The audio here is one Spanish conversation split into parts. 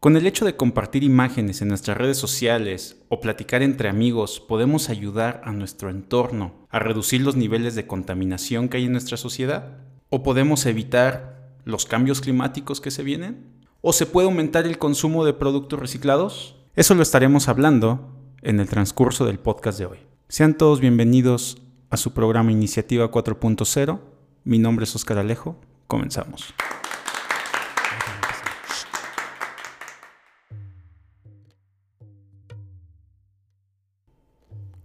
Con el hecho de compartir imágenes en nuestras redes sociales o platicar entre amigos, podemos ayudar a nuestro entorno a reducir los niveles de contaminación que hay en nuestra sociedad. ¿O podemos evitar los cambios climáticos que se vienen? ¿O se puede aumentar el consumo de productos reciclados? Eso lo estaremos hablando en el transcurso del podcast de hoy. Sean todos bienvenidos a su programa Iniciativa 4.0. Mi nombre es Oscar Alejo. Comenzamos.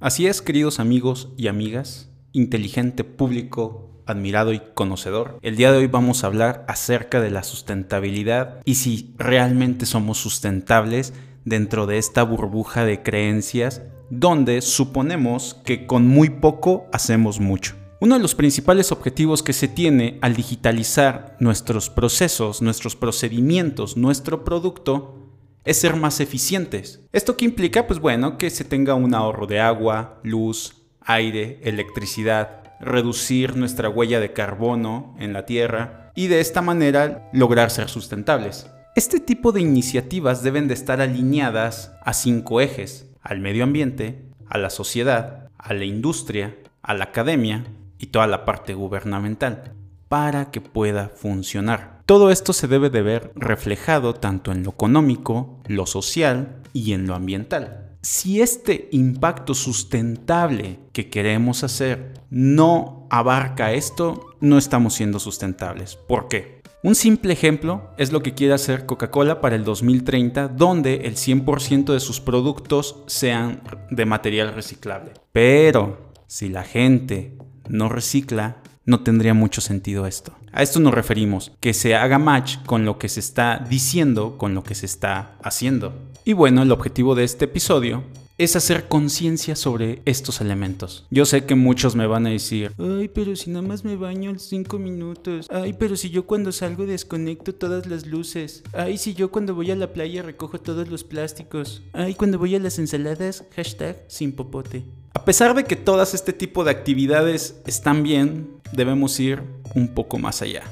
Así es, queridos amigos y amigas, inteligente público, admirado y conocedor, el día de hoy vamos a hablar acerca de la sustentabilidad y si realmente somos sustentables dentro de esta burbuja de creencias donde suponemos que con muy poco hacemos mucho. Uno de los principales objetivos que se tiene al digitalizar nuestros procesos, nuestros procedimientos, nuestro producto, es ser más eficientes. ¿Esto qué implica? Pues bueno, que se tenga un ahorro de agua, luz, aire, electricidad, reducir nuestra huella de carbono en la Tierra y de esta manera lograr ser sustentables. Este tipo de iniciativas deben de estar alineadas a cinco ejes, al medio ambiente, a la sociedad, a la industria, a la academia y toda la parte gubernamental, para que pueda funcionar. Todo esto se debe de ver reflejado tanto en lo económico, lo social y en lo ambiental. Si este impacto sustentable que queremos hacer no abarca esto, no estamos siendo sustentables. ¿Por qué? Un simple ejemplo es lo que quiere hacer Coca-Cola para el 2030, donde el 100% de sus productos sean de material reciclable. Pero si la gente no recicla, no tendría mucho sentido esto. A esto nos referimos, que se haga match con lo que se está diciendo, con lo que se está haciendo. Y bueno, el objetivo de este episodio es hacer conciencia sobre estos elementos. Yo sé que muchos me van a decir, ay, pero si nada más me baño en 5 minutos, ay, pero si yo cuando salgo desconecto todas las luces, ay, si yo cuando voy a la playa recojo todos los plásticos, ay, cuando voy a las ensaladas, hashtag sin popote. A pesar de que todas este tipo de actividades están bien, debemos ir un poco más allá.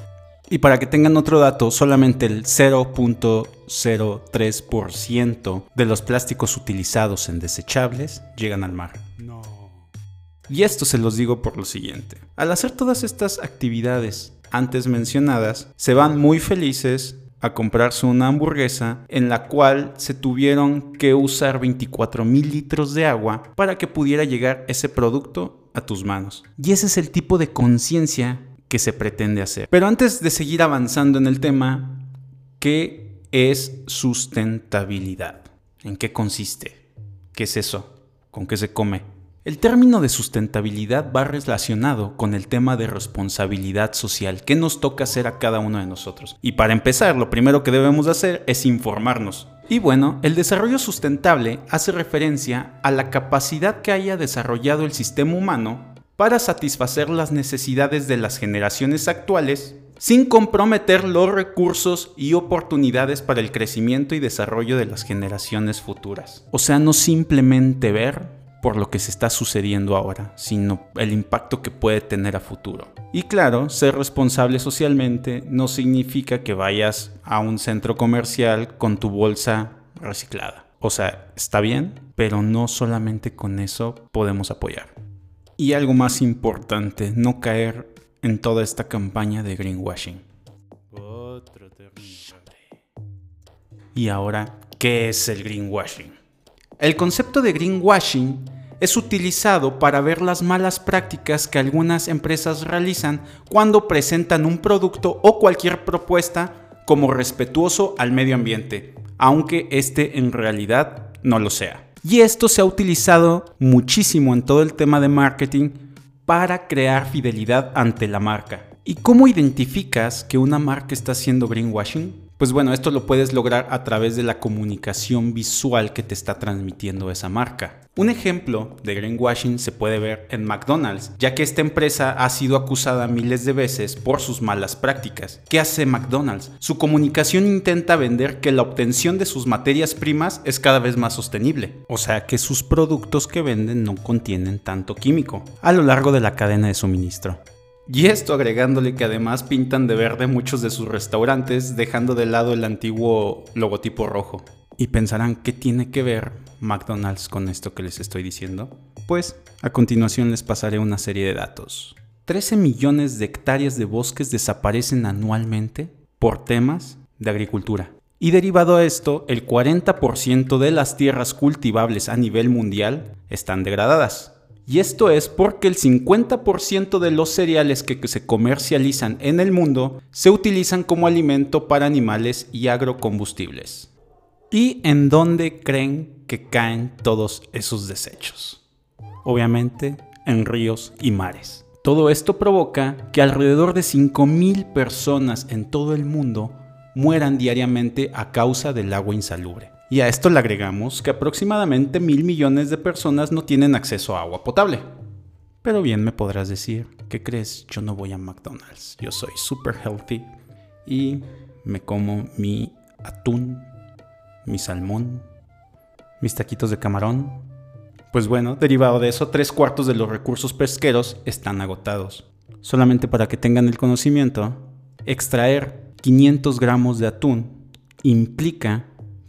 Y para que tengan otro dato, solamente el 0.03% de los plásticos utilizados en desechables llegan al mar. No. Y esto se los digo por lo siguiente. Al hacer todas estas actividades antes mencionadas, se van muy felices a comprarse una hamburguesa en la cual se tuvieron que usar 24 mil litros de agua para que pudiera llegar ese producto a tus manos. Y ese es el tipo de conciencia que se pretende hacer. Pero antes de seguir avanzando en el tema, ¿qué es sustentabilidad? ¿En qué consiste? ¿Qué es eso? ¿Con qué se come? El término de sustentabilidad va relacionado con el tema de responsabilidad social que nos toca hacer a cada uno de nosotros. Y para empezar, lo primero que debemos hacer es informarnos. Y bueno, el desarrollo sustentable hace referencia a la capacidad que haya desarrollado el sistema humano para satisfacer las necesidades de las generaciones actuales sin comprometer los recursos y oportunidades para el crecimiento y desarrollo de las generaciones futuras. O sea, no simplemente ver por lo que se está sucediendo ahora, sino el impacto que puede tener a futuro. Y claro, ser responsable socialmente no significa que vayas a un centro comercial con tu bolsa reciclada. O sea, está bien, pero no solamente con eso podemos apoyar. Y algo más importante, no caer en toda esta campaña de greenwashing. Y ahora, ¿qué es el greenwashing? El concepto de greenwashing es utilizado para ver las malas prácticas que algunas empresas realizan cuando presentan un producto o cualquier propuesta como respetuoso al medio ambiente, aunque este en realidad no lo sea. Y esto se ha utilizado muchísimo en todo el tema de marketing para crear fidelidad ante la marca. ¿Y cómo identificas que una marca está haciendo greenwashing? Pues bueno, esto lo puedes lograr a través de la comunicación visual que te está transmitiendo esa marca. Un ejemplo de greenwashing se puede ver en McDonald's, ya que esta empresa ha sido acusada miles de veces por sus malas prácticas. ¿Qué hace McDonald's? Su comunicación intenta vender que la obtención de sus materias primas es cada vez más sostenible, o sea que sus productos que venden no contienen tanto químico a lo largo de la cadena de suministro. Y esto agregándole que además pintan de verde muchos de sus restaurantes, dejando de lado el antiguo logotipo rojo. Y pensarán, ¿qué tiene que ver McDonald's con esto que les estoy diciendo? Pues a continuación les pasaré una serie de datos. 13 millones de hectáreas de bosques desaparecen anualmente por temas de agricultura. Y derivado a esto, el 40% de las tierras cultivables a nivel mundial están degradadas. Y esto es porque el 50% de los cereales que se comercializan en el mundo se utilizan como alimento para animales y agrocombustibles. ¿Y en dónde creen que caen todos esos desechos? Obviamente en ríos y mares. Todo esto provoca que alrededor de 5.000 personas en todo el mundo mueran diariamente a causa del agua insalubre. Y a esto le agregamos que aproximadamente mil millones de personas no tienen acceso a agua potable. Pero bien me podrás decir, ¿qué crees? Yo no voy a McDonald's, yo soy super healthy y me como mi atún, mi salmón, mis taquitos de camarón. Pues bueno, derivado de eso, tres cuartos de los recursos pesqueros están agotados. Solamente para que tengan el conocimiento, extraer 500 gramos de atún implica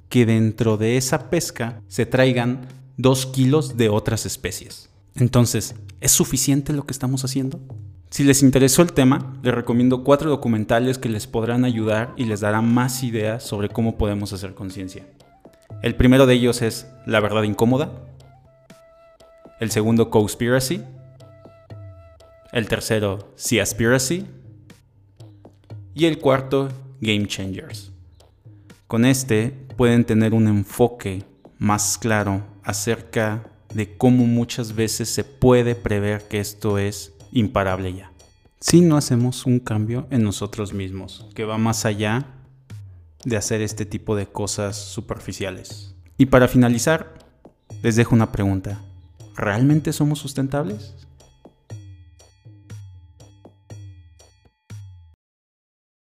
que dentro de esa pesca se traigan 2 kilos de otras especies. Entonces, ¿es suficiente lo que estamos haciendo? Si les interesó el tema, les recomiendo cuatro documentales que les podrán ayudar y les darán más ideas sobre cómo podemos hacer conciencia. El primero de ellos es La verdad incómoda. El segundo, Conspiracy. El tercero, Seaspiracy. Y el cuarto, Game Changers. Con este pueden tener un enfoque más claro acerca de cómo muchas veces se puede prever que esto es imparable ya. Si no hacemos un cambio en nosotros mismos, que va más allá de hacer este tipo de cosas superficiales. Y para finalizar, les dejo una pregunta. ¿Realmente somos sustentables?